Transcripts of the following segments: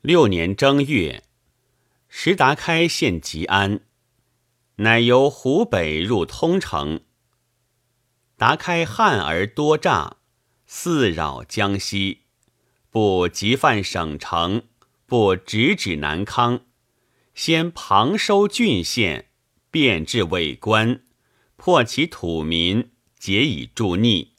六年正月，石达开献吉安，乃由湖北入通城。达开汉而多诈，肆扰江西，不急犯省城，不直指南康，先旁收郡县，变至伪官，破其土民，皆以助逆，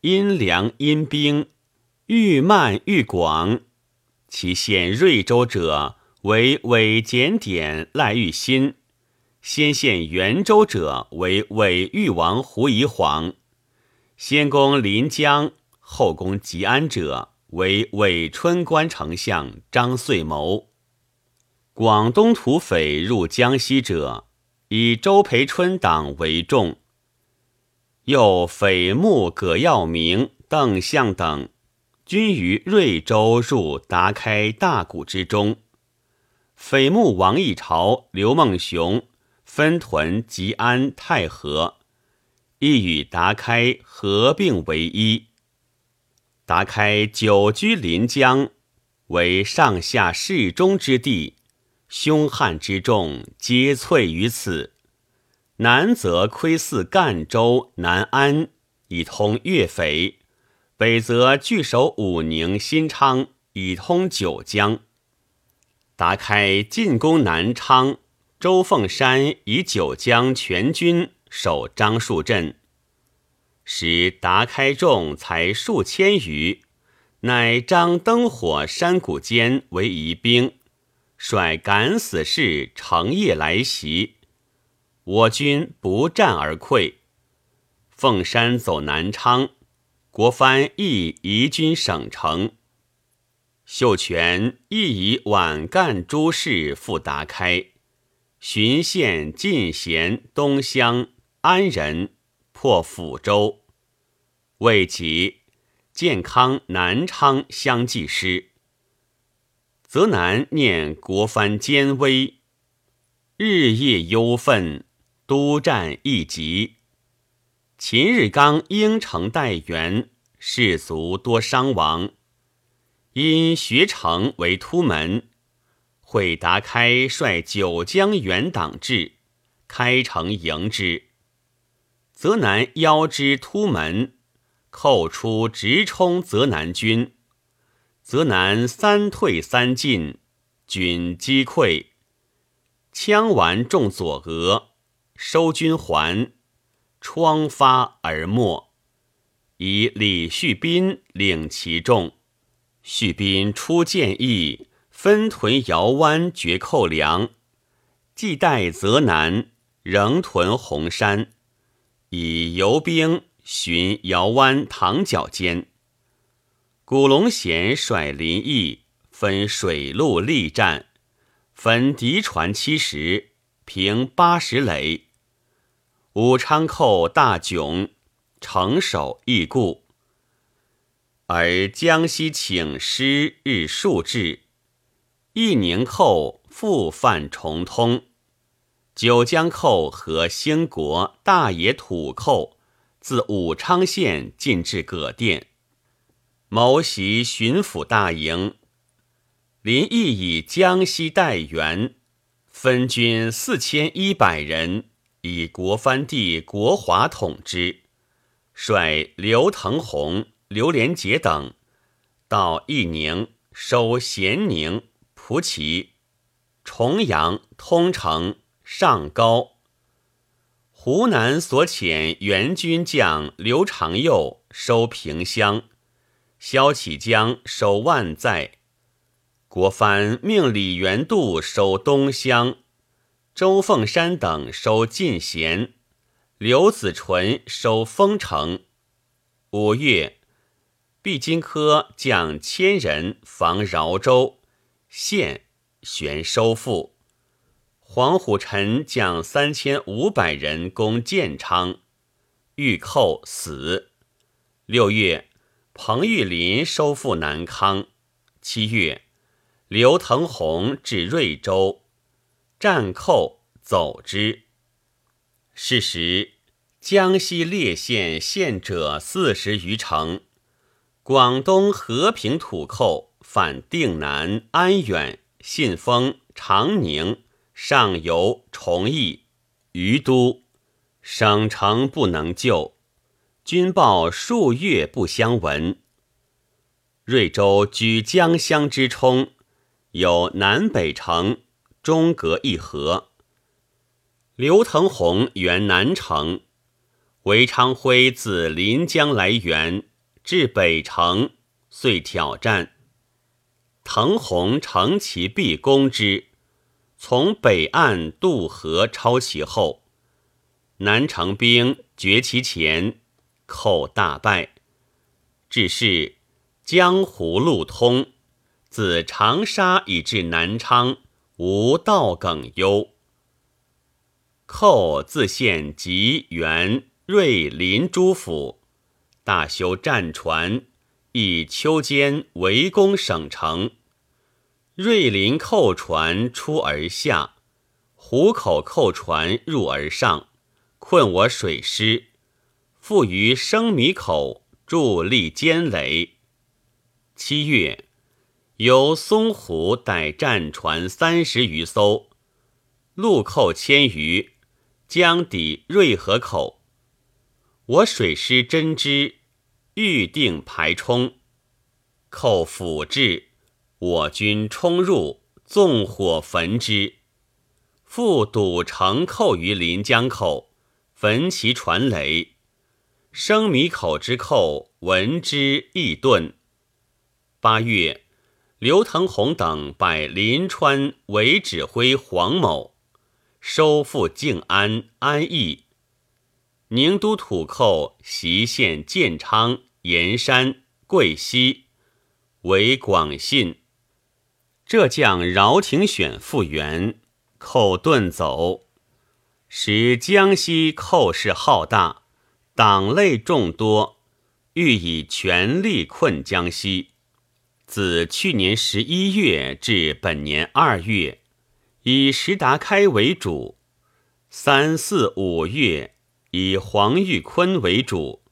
因粮因兵，愈慢愈广。其县瑞州者为伪检点赖玉新，先县元州者为伪誉王胡宜黄，先攻临江后攻吉安者为伪春官丞相张遂谋。广东土匪入江西者，以周培春党为重，又匪目葛耀明、邓相等。均于瑞州入达开大谷之中，匪目王义朝、刘梦熊分屯吉安、太和，亦与达开合并为一。达开久居临江，为上下适中之地，凶悍之众皆萃于此。南则窥伺赣州、南安，以通粤匪。北则据守武宁、新昌，以通九江。达开进攻南昌，周凤山以九江全军守樟树镇，时达开众才数千余，乃张灯火山谷间为疑兵，率敢死士乘夜来袭，我军不战而溃。凤山走南昌。国藩亦移军省城，秀全亦以皖赣诸事赴达开，巡县进贤东乡安仁，破抚州，未及健康南昌相继失。泽南念国藩奸威，日夜忧愤，督战亦急。秦日刚应城待援，士卒多伤亡。因学成为突门，会达开率九江援党至，开城迎之。泽南邀之突门，寇出直冲泽南军。泽南三退三进，军击溃，枪丸中左额，收军还。疮发而没，以李旭斌领其众。旭斌出建议，分屯姚湾绝寇粮，既待泽南，仍屯洪山，以游兵寻姚湾塘角间。古龙贤率林毅分水陆力战，分敌船七十，平八十垒。武昌寇大窘，城守易固。而江西请师日数至，义宁寇复犯重通。九江寇和兴国、大野土寇自武昌县进至葛店，谋袭巡抚大营。林毅以江西待援，分军四千一百人。以国藩弟国华统之，率刘腾宏、刘连杰等到义宁收咸宁、蒲圻、重阳、通城、上高。湖南所遣援军将刘长佑收平乡，萧启江收万载。国藩命李元度守东乡。周凤山等收进贤，刘子纯收丰城。五月，毕金科将千人防饶州，县旋收复。黄虎臣将三千五百人攻建昌，欲寇死。六月，彭玉麟收复南康。七月，刘腾鸿至瑞州。战寇走之。是时，江西列县县者四十余城，广东和平土寇反定南、安远、信丰、长宁、上游、崇义、于都，省城不能救，军报数月不相闻。瑞州居江乡之冲，有南北城，中隔一河。刘腾宏原南城，韦昌辉自临江来援，至北城，遂挑战。腾宏乘其必攻之，从北岸渡河抄其后，南城兵绝其前，寇大败。至是。江湖路通，自长沙以至南昌，无道耿忧。寇自献吉元、瑞林诸府，大修战船，以秋间围攻省城。瑞林寇船出而下，湖口寇船入而上，困我水师。复于生米口筑立坚垒。七月，由松湖逮战船三十余艘，陆寇千余，将抵瑞河口。我水师真知，预定排冲，寇辅至，我军冲入，纵火焚之。复堵城寇于临江口，焚其船垒。生米口之寇闻之，亦遁。八月，刘腾宏等拜临川为指挥黄某，收复静安、安邑。宁都土寇袭县建昌、盐山、贵溪，为广信。浙将饶廷选复原，寇遁走，使江西寇势浩大，党类众多，欲以全力困江西。自去年十一月至本年二月，以石达开为主；三四五月以黄玉坤为主；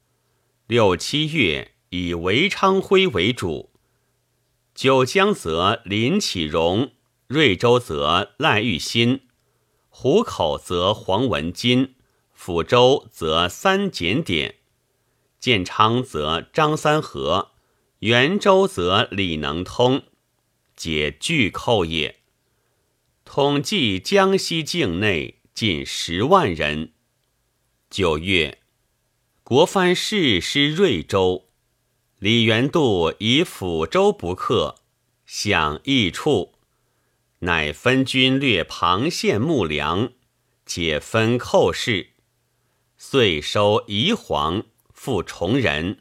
六七月以韦昌辉为主；九江则林启荣，瑞州则赖玉新，湖口则黄文金，抚州则三检点，建昌则张三和。元州则李能通，解巨寇也。统计江西境内近十万人。九月，国藩誓师瑞州，李元度以抚州不克，享益处，乃分军略庞县牧粮，解分寇事，遂收宜黄，复崇仁。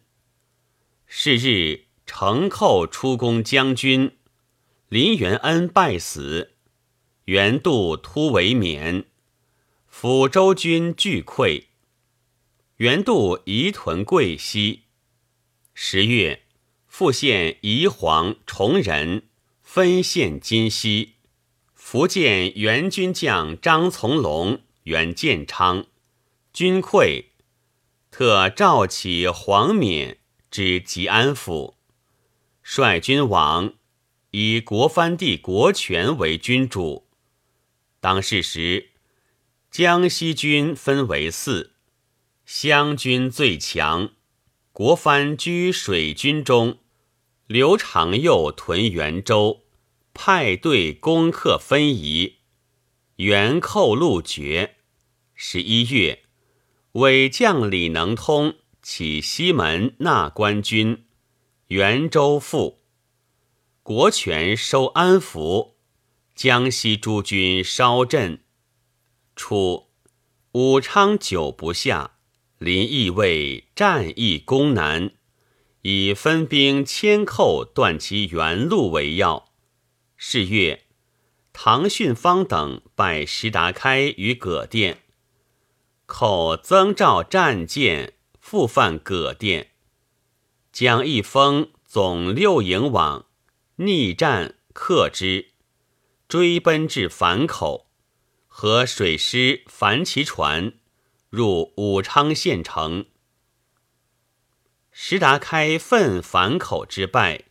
是日。城寇出攻将军，林元恩败死，元度突围免，抚州军俱溃，元度移屯贵溪。十月，复县宜黄、崇仁，分县今西。福建援军将张从龙袁建昌，军溃，特召起黄冕至吉安府。率军往，以国藩帝国权为君主。当世时，江西军分为四，湘军最强。国藩居水军中，刘长佑屯元州，派队攻克分宜，元寇路绝。十一月，伪将李能通起西门纳官军。元州复，国权收安福，江西诸军稍振。初，武昌久不下，临义卫战役攻南，以分兵牵寇断其原路为要。是月，唐训方等拜石达开于葛店，寇增召战舰，复犯葛店。蒋一峰总六营往，逆战克之，追奔至樊口，和水师樊其船，入武昌县城。石达开奋樊口之败，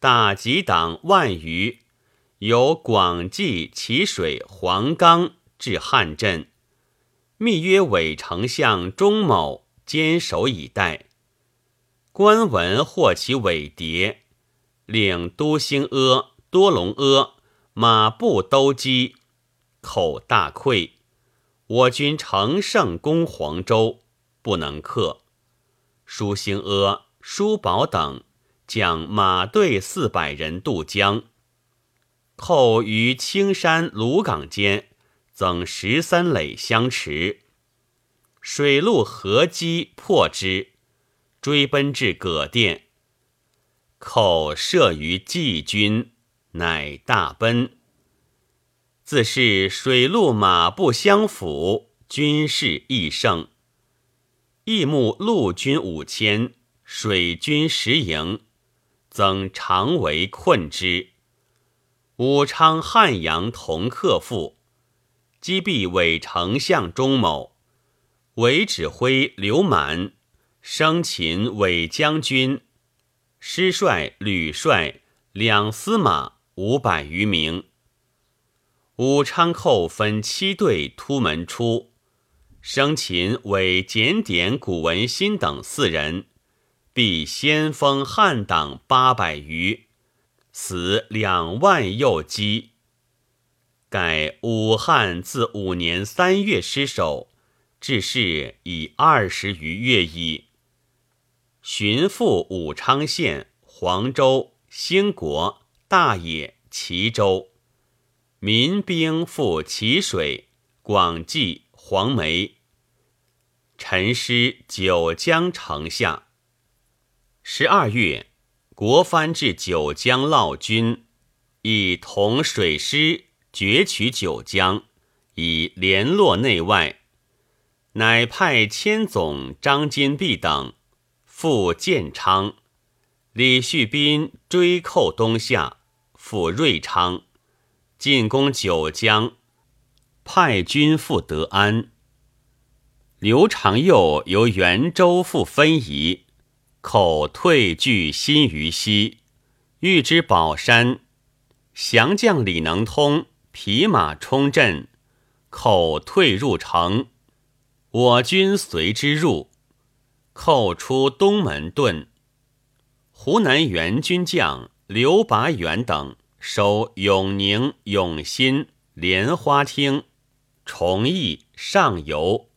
大吉党万余，由广济、淇水、黄冈至汉镇，密约伪丞相钟某坚守以待。官文获其伪谍，令都兴阿、多隆阿马步都击，口大溃。我军乘胜攻黄州，不能克。舒兴阿、舒宝等将马队四百人渡江，寇于青山、鲁港间增十三垒相持，水陆合击破之，追奔至葛店，寇射于季军，乃大奔。自是水陆马不相辅，军事亦胜。义募陆军五千，水军十营，增常为困之。武昌、汉阳同克复，击毙伪丞相钟某，伪指挥刘满，生擒伪将军，师帅、旅帅两司马五百余名。武昌寇分七队突门出。生擒伪检点古文新等四人，毙先锋汉党八百余，死两万右击。改武汉自五年三月失守，至是已二十余月矣。寻赴武昌县、黄州、兴国、大冶、齐州，民兵赴淇水、广济、黄梅。陈师九江城下。十二月，国藩至九江犒军，以同水师攫取九江，以联络内外。乃派千总张金碧等赴建昌，李旭斌追寇东下，赴瑞昌，进攻九江，派军赴德安。刘长佑由元州复分宜，口退据新余西，欲知宝山。降将李能通匹马冲阵，寇退入城，我军随之入，寇出东门遁。湖南援军将刘拔元等守永宁、永新、莲花厅、崇义、上游。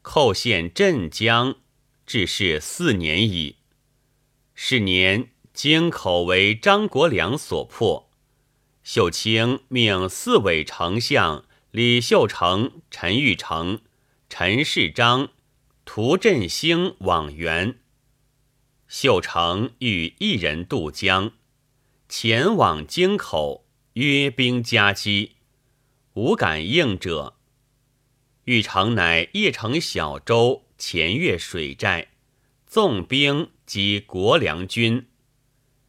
寇陷镇江，至是四年矣。是年，京口为张国良所破。秀清命四位丞相李秀成、陈玉成、陈世章、涂振兴往援。秀成欲一人渡江，前往京口，约兵夹击，无敢应者。玉成乃夜乘小舟前越水寨，纵兵击国良军。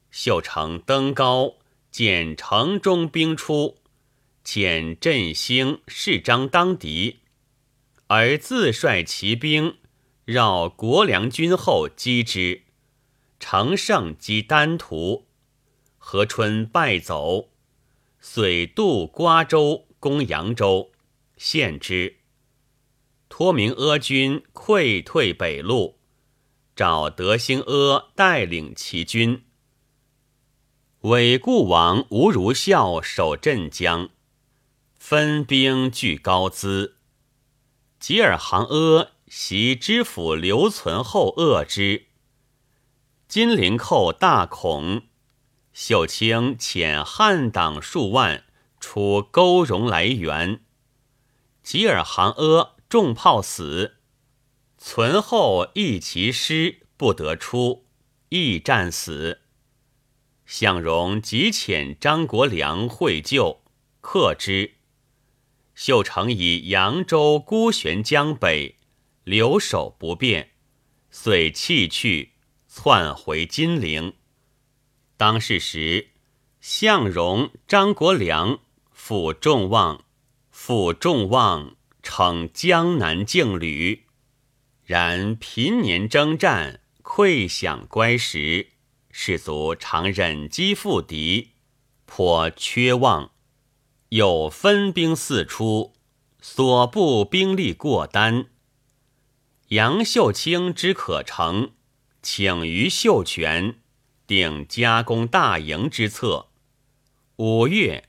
秀成登高见城中兵出，遣振兴、世章当敌，而自率骑兵绕国梁军后击之，乘胜击丹徒，何春败走，遂渡瓜州攻扬州，陷之。托明阿军溃退北路，找德兴阿带领其军。韦固王吴如孝守镇江，分兵据高淄。吉尔杭阿袭知府刘存后恶之。金陵寇大恐，秀清遣汉党数万出勾荣来援。吉尔杭阿。重炮死，存后一骑师不得出，亦战死。向荣即遣张国良会救，克之。秀成以扬州孤悬江北，留守不便，遂弃去，窜回金陵。当世时，向荣、张国良负众望，负众望。称江南劲旅，然平年征战，溃饷乖时，士卒常忍饥赴敌，颇缺望。又分兵四出，所部兵力过单。杨秀清之可成，请于秀全，定加攻大营之策。五月，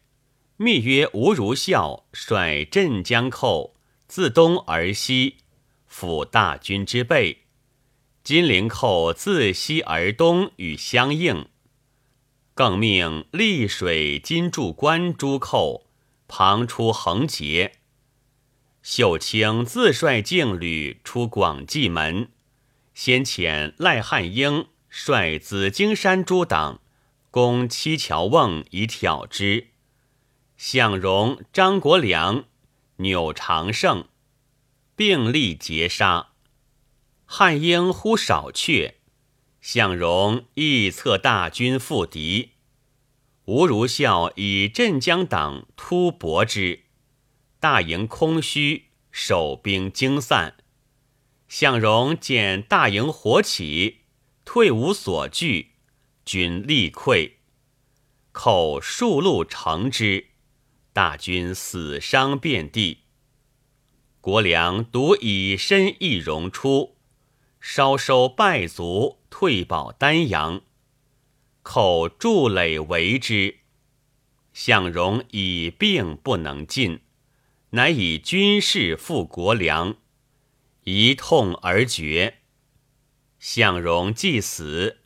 密约吴如孝率镇江寇自东而西，抚大军之背；金陵寇自西而东与相应。更命溧水金柱关诸寇旁出横截。秀清自率劲旅出广济门，先遣赖汉英率紫荆山诸党。攻七桥瓮以挑之，向荣、张国良、钮长胜并力截杀。汉英忽少却，向荣亦策大军复敌。吴如孝以镇江党突搏之，大营空虚，守兵惊散。向荣见大营火起，退无所惧。军力溃，寇数路乘之，大军死伤遍地。国良独以身易荣出，稍收败卒，退保丹阳。寇筑垒围之，向荣以病不能进，乃以军士复国良，一痛而绝。向荣既死。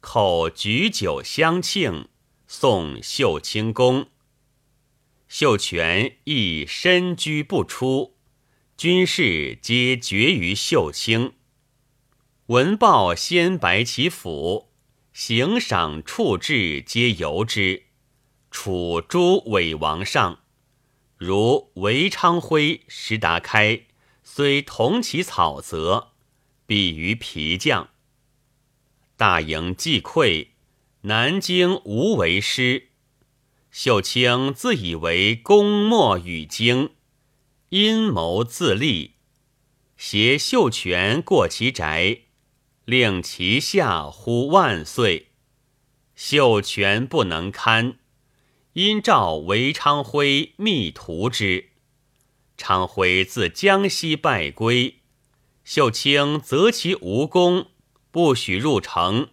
口举酒相庆，送秀清宫。秀全亦身居不出，军士皆绝于秀清。闻报先白其府，行赏处置皆由之。楚诸伪王上，如韦昌辉、石达开，虽同其草泽，比于皮将。大营既溃，南京无为师。秀清自以为功莫与京，阴谋自立，携秀全过其宅，令其下呼万岁。秀全不能堪，因召韦昌辉密图之。昌辉自江西败归，秀清责其无功。不许入城，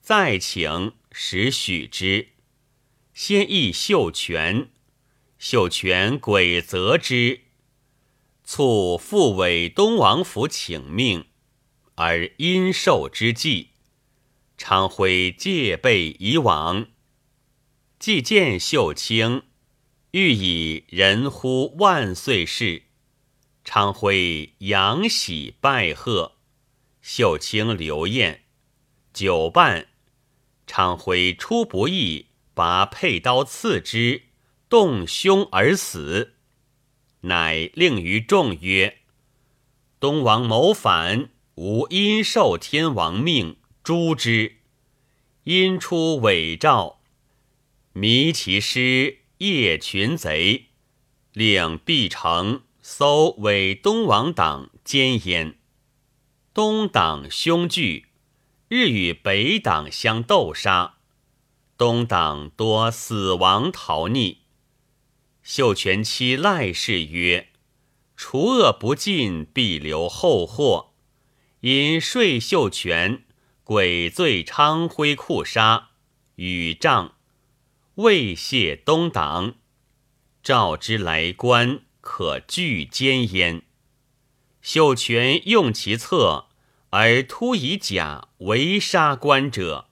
再请时许之。先议秀全，秀全鬼责之，促复委东王府请命，而因受之计。昌辉戒备以往，既见秀清，欲以人呼万岁事。昌辉仰喜拜贺。秀清刘晏，久半，昌辉出不意，拔佩刀刺之，动胸而死。乃令于众曰：“东王谋反，吾因受天王命诛之。因出伪诏，迷其师夜群贼，令毕城搜伪东王党奸焉。”东党凶惧，日与北党相斗杀，东党多死亡逃匿。秀全妻赖氏曰：“除恶不尽，必留后祸。”因睡秀全，鬼罪昌辉酷杀，与仗未谢东党，召之来官，可拒奸焉。秀全用其策，而突以甲围杀官者，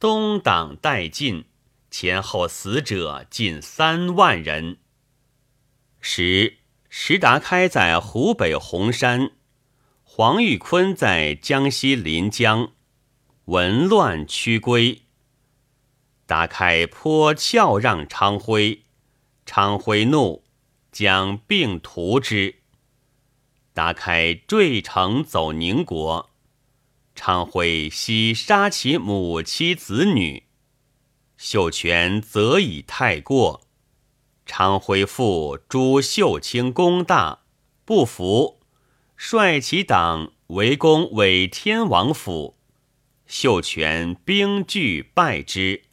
东党殆尽，前后死者近三万人。时石达开在湖北洪山，黄玉坤在江西临江，闻乱驱归。达开颇翘让昌辉，昌辉怒，将并屠之。达开坠城走宁国，昌辉悉杀其母妻子女，秀全则以太过。昌辉复诛秀清功大，不服，率其党围攻伪天王府。秀全兵拒败之，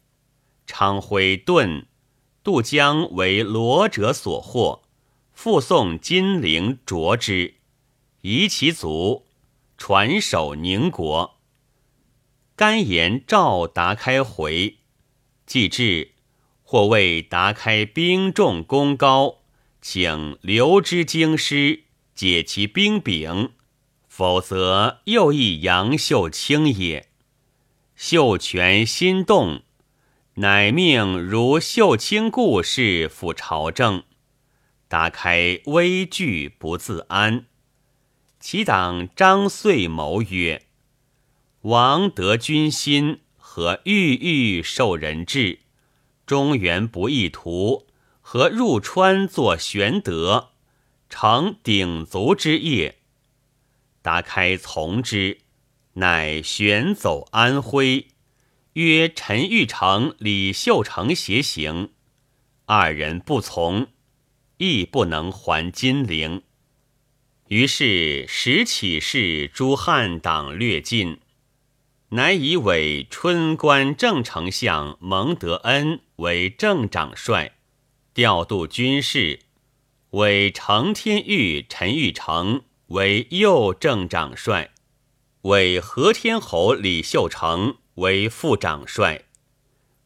昌辉遁，渡江为罗者所获，复送金陵卓之，夷其族，传首宁国。甘言召达开回，既至，或谓达开兵重功高，请留之京师，解其兵柄。否则，又亦杨秀清也。秀全心动，乃命如秀清故事赴朝政。达开危惧不自安。其党张遂谋曰：“王得君心，何郁郁受人质？中原不易图，何入川作玄德，成鼎足之业？”达开从之，乃旋走安徽，约陈玉成、李秀成携行，二人不从，亦不能还金陵。于是时起事诸汉党略尽，乃以为春官正丞相蒙德恩为正长帅，调度军事，为承天玉陈玉成。为右正长帅，为和天侯李秀成为副长帅，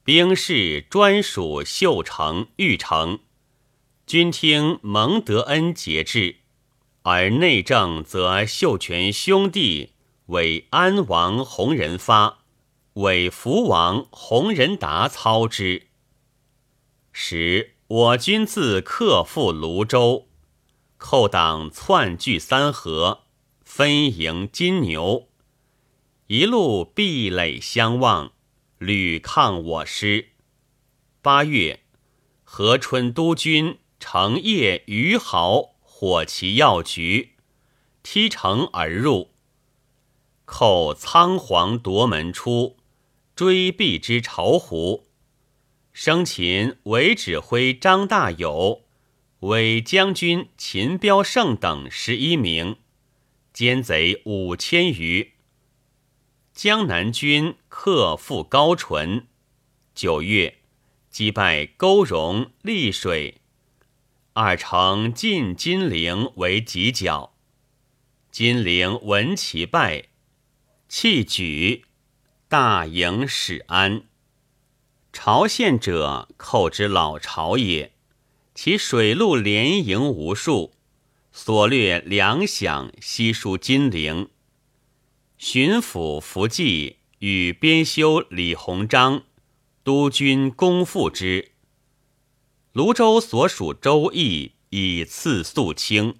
兵士专属秀成、玉成，均听蒙德恩节制，而内政则秀全兄弟为安王洪仁发、为福王洪仁达操之。时我军自克复泸州。寇党窜据三河，分营金牛，一路壁垒相望，屡抗我师。八月，河春督军程业余豪火其要局，踢城而入。寇仓皇夺门出，追避之巢湖。生擒为指挥张大友。伪将军秦彪胜等十一名，奸贼五千余。江南军克复高淳。九月，击败勾荣、溧水，二城进金陵为犄角。金陵闻其败，弃举，大营始安。朝献者，寇之老巢也。其水陆连营无数，所掠粮饷悉输金陵。巡抚福济与编修李鸿章督军公复之。泸州所属州邑以次肃清。